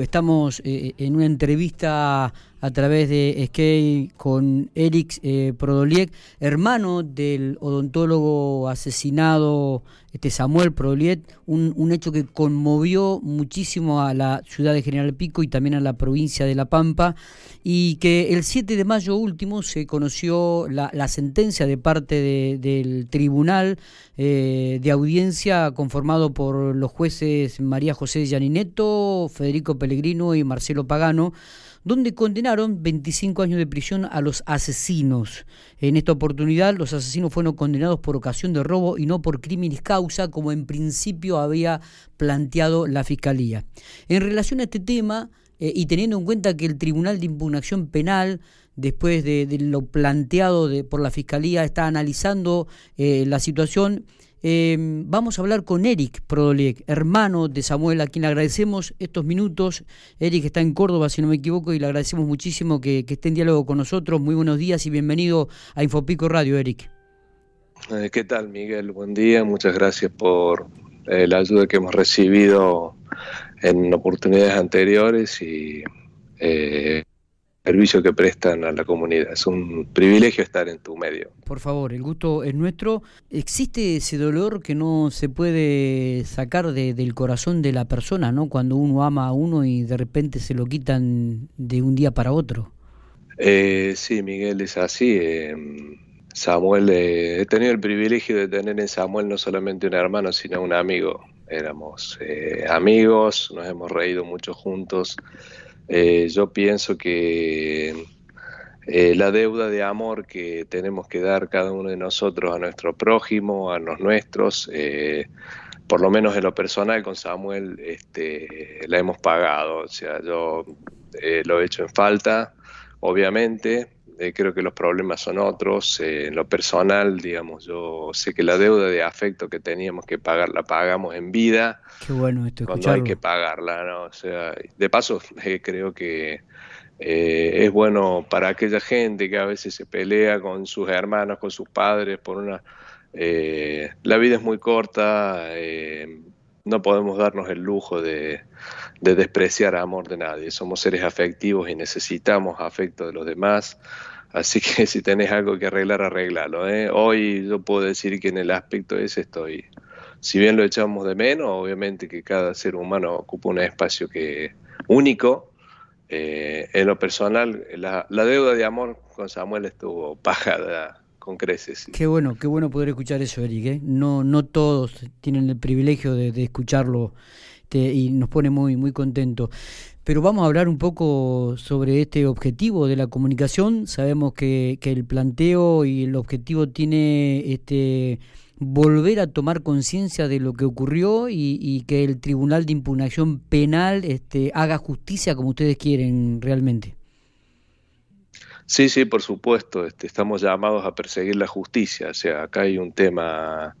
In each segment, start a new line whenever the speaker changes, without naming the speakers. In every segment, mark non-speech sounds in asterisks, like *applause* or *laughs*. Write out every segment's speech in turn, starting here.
estamos eh, en una entrevista a través de Skate con Eric eh, hermano del odontólogo asesinado este Samuel Prodoliek, un, un, hecho que conmovió muchísimo a la ciudad de General Pico y también a la provincia de La Pampa, y que el 7 de mayo último se conoció la, sentencia de parte del tribunal eh, de audiencia conformado por los jueces María José Yanineto, Federico Pellegrino y Marcelo Pagano, donde condenaron 25 años de prisión a los asesinos. En esta oportunidad, los asesinos fueron condenados por ocasión de robo y no por crímenes causa, como en principio había planteado la Fiscalía. En relación a este tema, eh, y teniendo en cuenta que el Tribunal de Impugnación Penal después de, lo planteado por la Fiscalía, está analizando eh, la situación eh, vamos a hablar con Eric Prodoliek, hermano de Samuel, a quien le agradecemos estos minutos. Eric está en Córdoba, si no me equivoco, y le agradecemos muchísimo que, esté en diálogo con nosotros. Muy buenos días y bienvenido a Infopico Radio, Eric.
Eh, ¿Qué tal, Miguel? Buen día, muchas gracias por eh, la ayuda que hemos recibido en oportunidades anteriores y servicio que prestan a la comunidad. Es un privilegio estar en tu medio.
Por favor, el gusto es nuestro. ¿Existe ese dolor que no se puede sacar del corazón de la persona, ¿no? Cuando uno ama a uno y de repente se lo quitan de un día para otro.
Eh, sí, Miguel, es así. Eh, Samuel, eh, he tenido el privilegio de tener en Samuel no solamente un hermano, sino un amigo. Éramos amigos, nos hemos reído mucho juntos. Eh, yo pienso que eh, la deuda de amor que tenemos que dar cada uno de nosotros a nuestro prójimo, a los nuestros, eh, por lo menos en lo personal con Samuel, este, la hemos pagado. O sea, yo lo he hecho en falta, obviamente, eh, creo que los problemas son otros. Eh, en lo personal, digamos, yo sé que la deuda de afecto que teníamos que pagar la pagamos en vida.
Qué bueno esto
Cuando hay que pagarla, ¿no? O sea, de paso, *laughs* eh, creo que es bueno para aquella gente que a veces se pelea con sus hermanos, con sus padres, por una... la vida es muy corta, no podemos darnos el lujo de, de despreciar amor de nadie. Somos seres afectivos y necesitamos afecto de los demás. Así que *laughs* si tenés algo que arreglar, arreglalo. ¿eh? Hoy yo puedo decir que en el aspecto ese estoy. Si bien lo echamos de menos, obviamente que cada ser humano ocupa un espacio que único. Eh, en lo personal, la, deuda de amor con Samuel estuvo pagada con creces.
Qué bueno, qué bueno poder escuchar eso, Eric. ¿eh? No, no todos tienen el privilegio de, escucharlo este, y nos pone muy, muy contento. Pero vamos a hablar un poco sobre este objetivo de la comunicación. Sabemos que, el planteo y el objetivo tiene este volver a tomar conciencia de lo que ocurrió y, que el Tribunal de Impugnación Penal este, haga justicia como ustedes quieren realmente.
Sí, sí, por supuesto. Este, estamos llamados a perseguir la justicia. O sea, acá hay un tema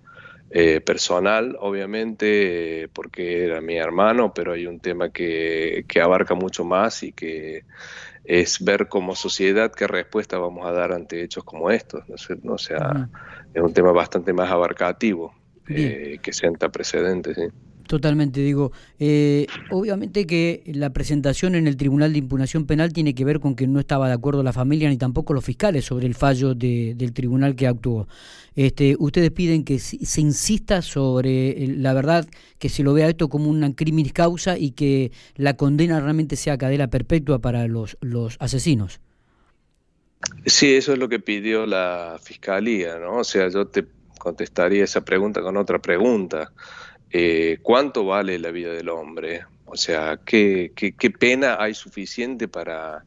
eh, personal, obviamente, porque era mi hermano, pero hay un tema que, abarca mucho más y que es ver como sociedad qué respuesta vamos a dar ante hechos como estos. ¿no? O sea, es un tema bastante más abarcativo eh, que sienta precedentes. ¿sí?
Totalmente, digo, eh, obviamente que la presentación en el Tribunal de Impugnación Penal tiene que ver con que no estaba de acuerdo la familia ni tampoco los fiscales sobre el fallo del tribunal que actuó. Este, ustedes piden que se insista sobre la verdad, que se lo vea esto como una crimen causa y que la condena realmente sea cadena perpetua para los asesinos.
Sí, eso es lo que pidió la fiscalía, ¿no? O sea, yo te contestaría esa pregunta con otra pregunta. Eh, ¿cuánto vale la vida del hombre? O sea, ¿qué, qué, pena hay suficiente para,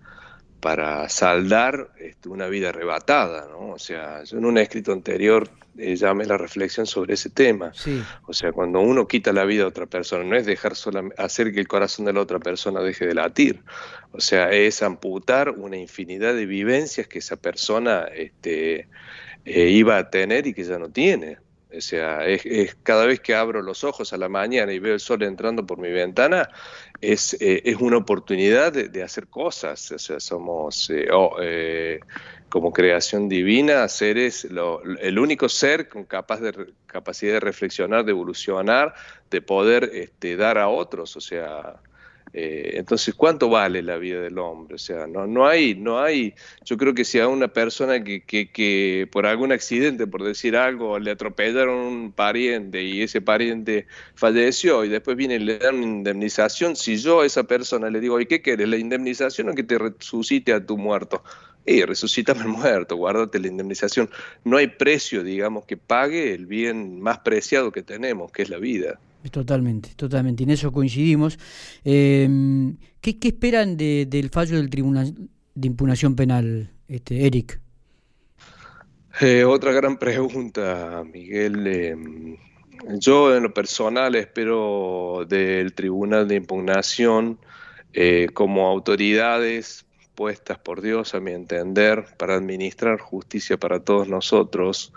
para saldar este, una vida arrebatada? ¿no? O sea, yo en un escrito anterior eh, llamé la reflexión sobre ese tema. O sea, cuando uno quita la vida a otra persona, no es dejar solamente, hacer que el corazón de la otra persona deje de latir. O sea, es amputar una infinidad de vivencias que esa persona este, eh, iba a tener y que ya no tiene. O sea, es, cada vez que abro los ojos a la mañana y veo el sol entrando por mi ventana, es, eh, es una oportunidad de, hacer cosas. O sea, somos eh, eh, como creación divina, seres, el único ser con capaz de, capacidad de reflexionar, de evolucionar, de poder este, dar a otros. O sea, Eh, entonces, ¿cuánto vale la vida del hombre? O sea, no, no hay, no hay, yo creo que si a una persona que, que, que por algún accidente, por decir algo, le atropellaron un pariente y ese pariente falleció y después viene y le dan una indemnización, si yo a esa persona le digo, ¿y qué quieres? ¿La indemnización o que te resucite a tu muerto? y resucítame el muerto, guárdate la indemnización. No hay precio, digamos, que pague el bien más preciado que tenemos, que es la vida.
Totalmente, totalmente. En eso coincidimos. Em, ¿qué, esperan del fallo del Tribunal de Impugnación Penal, este, Eric?
Eh, otra gran pregunta, Miguel. Em, yo en lo personal espero del Tribunal de Impugnación eh, como autoridades puestas por Dios, a mi entender, para administrar justicia para todos nosotros,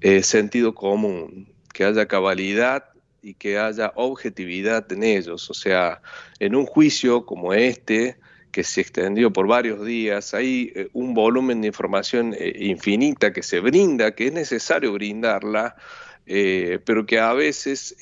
eh, sentido común, que haya cabalidad y que haya objetividad en ellos. O sea, en un juicio como este, que se extendió por varios días, hay eh, un volumen de información eh, infinita que se brinda, que es necesario brindarla, pero que a veces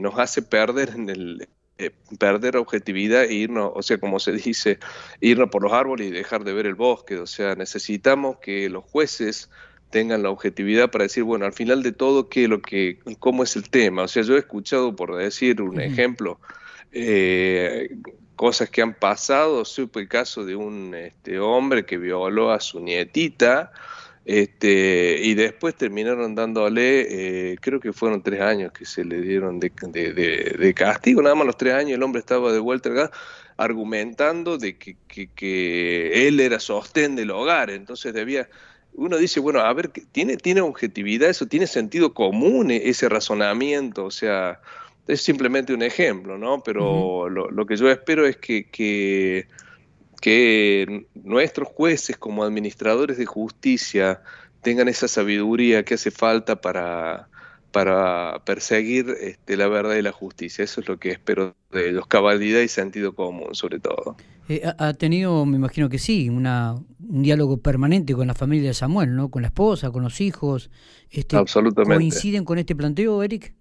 nos hace perder en el, eh, perder objetividad e irnos, o sea, como se dice, irnos por los árboles y dejar de ver el bosque. O sea, necesitamos que los jueces tengan la objetividad para decir, bueno, al final de todo, ¿qué lo que, cómo es el tema? O sea, yo he escuchado, por decir un ejemplo, eh, cosas que han pasado. Supe el caso de un este, hombre que violó a su nietita este, y después terminaron dándole, eh, creo que fueron tres años que se le dieron de, castigo, nada más los tres años el hombre estaba de vuelta acá argumentando de que, que, él era sostén del hogar, entonces debía, uno dice, bueno, a ver, ¿tiene, tiene objetividad eso? ¿Tiene sentido común ese razonamiento? O sea, es simplemente un ejemplo, ¿no? Pero lo, lo, que yo espero es que, que que nuestros jueces como administradores de justicia tengan esa sabiduría que hace falta para, para perseguir este, la verdad y la justicia. Eso es lo que espero de ellos, cabalidad y sentido común sobre todo.
Eh, ha tenido, me imagino que sí, una, un diálogo permanente con la familia de Samuel, ¿no? Con la esposa, con los hijos. Este,
Absolutamente.
¿Coinciden con este planteo, Eric?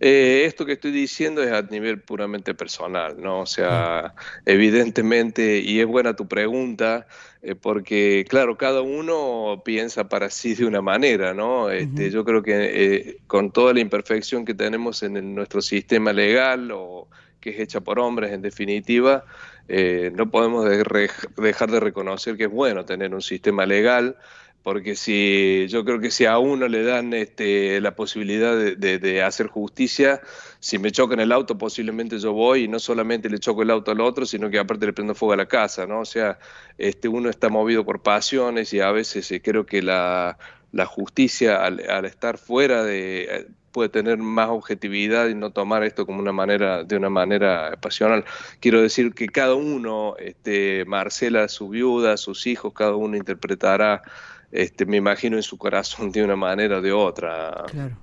Eh, esto que estoy diciendo es a nivel puramente personal, ¿no? O sea, evidentemente, y es buena tu pregunta, eh, porque claro, cada uno piensa para sí de una manera, ¿no? Este, Yo creo que eh, con toda la imperfección que tenemos en nuestro sistema legal, o que es hecha por hombres en definitiva, no podemos dejar de reconocer que es bueno tener un sistema legal porque si yo creo que si a uno le dan este, la posibilidad de, hacer justicia, si me chocan el auto posiblemente yo voy y no solamente le choco el auto al otro, sino que aparte le prendo fuego a la casa, ¿no? O sea, este, uno está movido por pasiones y a veces eh, creo que la, justicia al, estar fuera de eh, puede tener más objetividad y no tomar esto como una manera de una manera pasional. Quiero decir que cada uno, este, Marcela, su viuda, sus hijos, cada uno interpretará este, me imagino en su corazón de una manera o de otra.
Claro.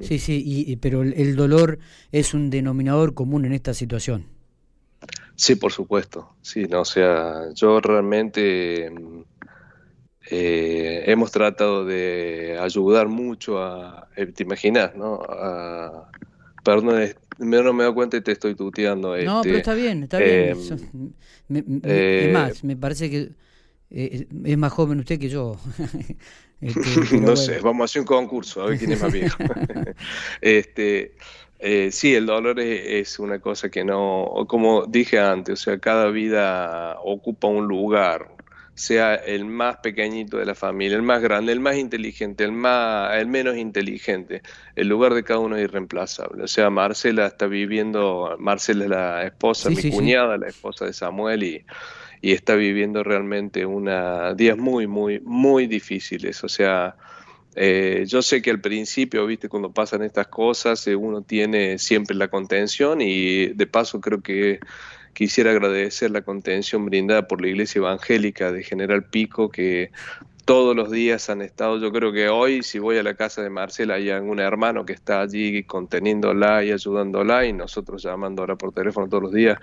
Sí, sí, y, pero el dolor es un denominador común en esta situación.
Sí, por supuesto. Sí, no, o sea, yo realmente eh, hemos tratado de ayudar mucho a, eh, te imaginas, ¿no? A, perdón, no me doy cuenta y te estoy tuteando.
No, pero este, está bien, está bien. Em, es más, me parece que eh, es más joven usted que yo. *laughs*
Este, no sé, vamos a hacer un concurso, a ver quién es más viejo. *laughs* este, eh, sí, el dolor es, una cosa que no, como dije antes, o sea, cada vida ocupa un lugar, sea el más pequeñito de la familia, el más grande, el más inteligente, el, más, el menos inteligente, el lugar de cada uno es irreemplazable. O sea, Marcela está viviendo, Marcela es la esposa, mi cuñada, la esposa de Samuel, y y está viviendo realmente una, días muy, muy, muy difíciles. O sea, eh, yo sé que al principio, viste, cuando pasan estas cosas, eh, uno tiene siempre la contención y de paso creo que quisiera agradecer la contención brindada por la Iglesia Evangélica de General Pico, que todos los días han estado, yo creo que hoy si voy a la casa de Marcela hay algún hermano que está allí conteniéndola y ayudándola y nosotros llamándola por teléfono todos los días,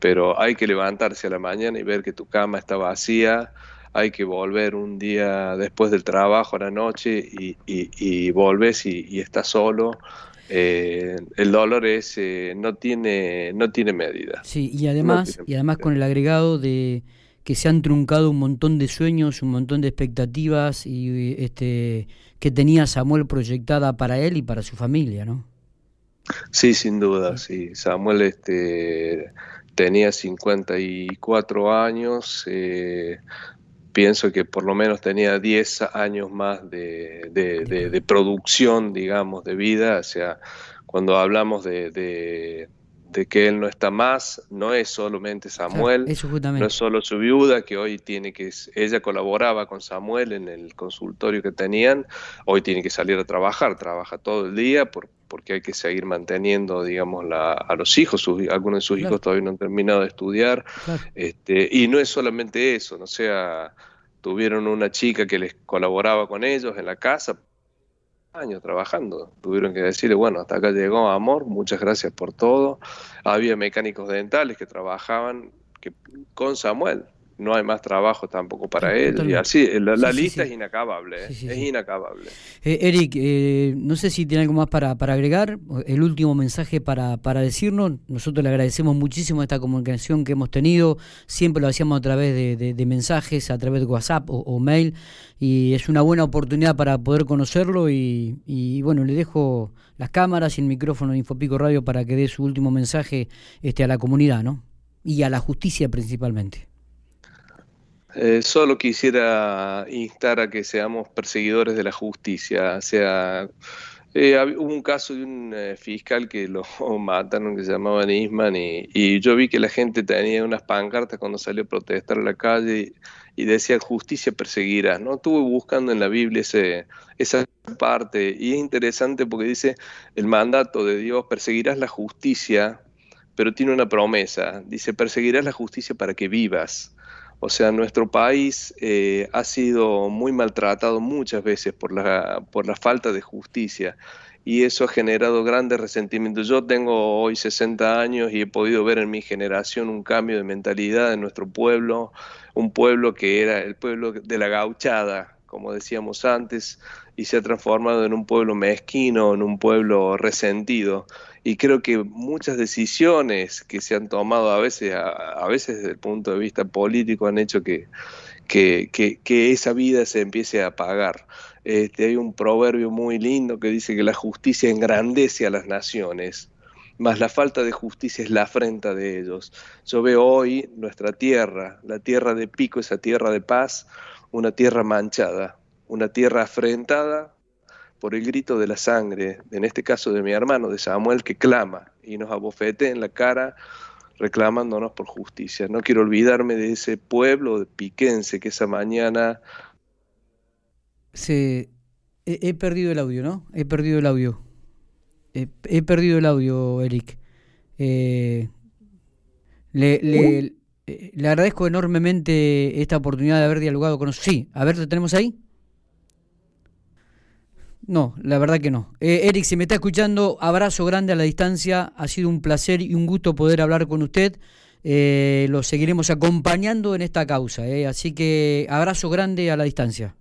pero hay que levantarse a la mañana y ver que tu cama está vacía, hay que volver un día después del trabajo a la noche y, y, volves y, estás solo Eh, el dolor es eh, no tiene no tiene medida.
Sí, y además y además con el agregado de que se han truncado un montón de sueños, un montón de expectativas y este que tenía Samuel proyectada para él y para su familia, ¿no?
Sí, sin duda, sí. Samuel este tenía 54 años, eh, pienso que por lo menos tenía 10 años más de, de, producción, digamos, de vida. O sea, cuando hablamos de, que él no está más, no es solamente Samuel, no es solo su viuda, que hoy tiene que, ella colaboraba con Samuel en el consultorio que tenían, hoy tiene que salir a trabajar, trabaja todo el día por, porque hay que seguir manteniendo, digamos, a los hijos, algunos de sus hijos todavía no han terminado de estudiar, este, y no es solamente eso, no sea, tuvieron una chica que les colaboraba con ellos en la casa, años trabajando, tuvieron que decirle, bueno, hasta acá llegó amor, muchas gracias por todo, había mecánicos dentales que trabajaban que, con Samuel, no hay más trabajo tampoco para él. Y así, la, lista es inacabable, ¿eh? es inacabable.
Eh, Eric, eh, no sé si tiene algo más para, para agregar, el último mensaje para, para decirnos. Nosotros le agradecemos muchísimo esta comunicación que hemos tenido, siempre lo hacíamos a través de, mensajes, a través de WhatsApp o, mail, y es una buena oportunidad para poder conocerlo. Y, y, bueno, le dejo las cámaras y el micrófono de Infopico Radio para que dé su último mensaje este, a la comunidad, ¿no? Y a la justicia principalmente.
Eh, solo quisiera instar a que seamos perseguidores de la justicia. O sea, eh, hubo un caso de un eh, fiscal que lo *laughs* mataron, que se llamaba Nisman, y, yo vi que la gente tenía unas pancartas cuando salió a protestar a la calle y, decía justicia perseguirá. ¿no? Estuve buscando en la Biblia esa parte y es interesante porque dice el mandato de Dios, perseguirás la justicia, pero tiene una promesa. Dice, perseguirás la justicia para que vivas. O sea, nuestro país eh, ha sido muy maltratado muchas veces por la, por la falta de justicia y eso ha generado grandes resentimientos. Yo tengo hoy 60 años y he podido ver en mi generación un cambio de mentalidad en nuestro pueblo, un pueblo que era el pueblo de la gauchada, como decíamos antes, y se ha transformado en un pueblo mezquino, en un pueblo resentido y creo que muchas decisiones que se han tomado a veces, a, veces desde el punto de vista político han hecho que, que, esa vida se empiece a apagar. Este, hay un proverbio muy lindo que dice que la justicia engrandece a las naciones, más la falta de justicia es la afrenta de ellos. Yo veo hoy nuestra tierra, la tierra de Pico, esa tierra de paz, una tierra manchada, una tierra afrentada por el grito de la sangre, en este caso de mi hermano, de Samuel, que clama y nos abofete en la cara reclamándonos por justicia. No quiero olvidarme de ese pueblo de Piquense que esa mañana...
Se... He, perdido el audio, ¿no? He perdido el audio. He, perdido el audio, Eric. Eh, le, le, le, agradezco enormemente esta oportunidad de haber dialogado con nosotros. Sí, a ver, ¿te tenemos ahí? No, la verdad que no. Eh, Eric, si me está escuchando, abrazo grande a la distancia. Ha sido un placer y un gusto poder hablar con usted. Eh, lo seguiremos acompañando en esta causa. Eh. Así que abrazo grande a la distancia.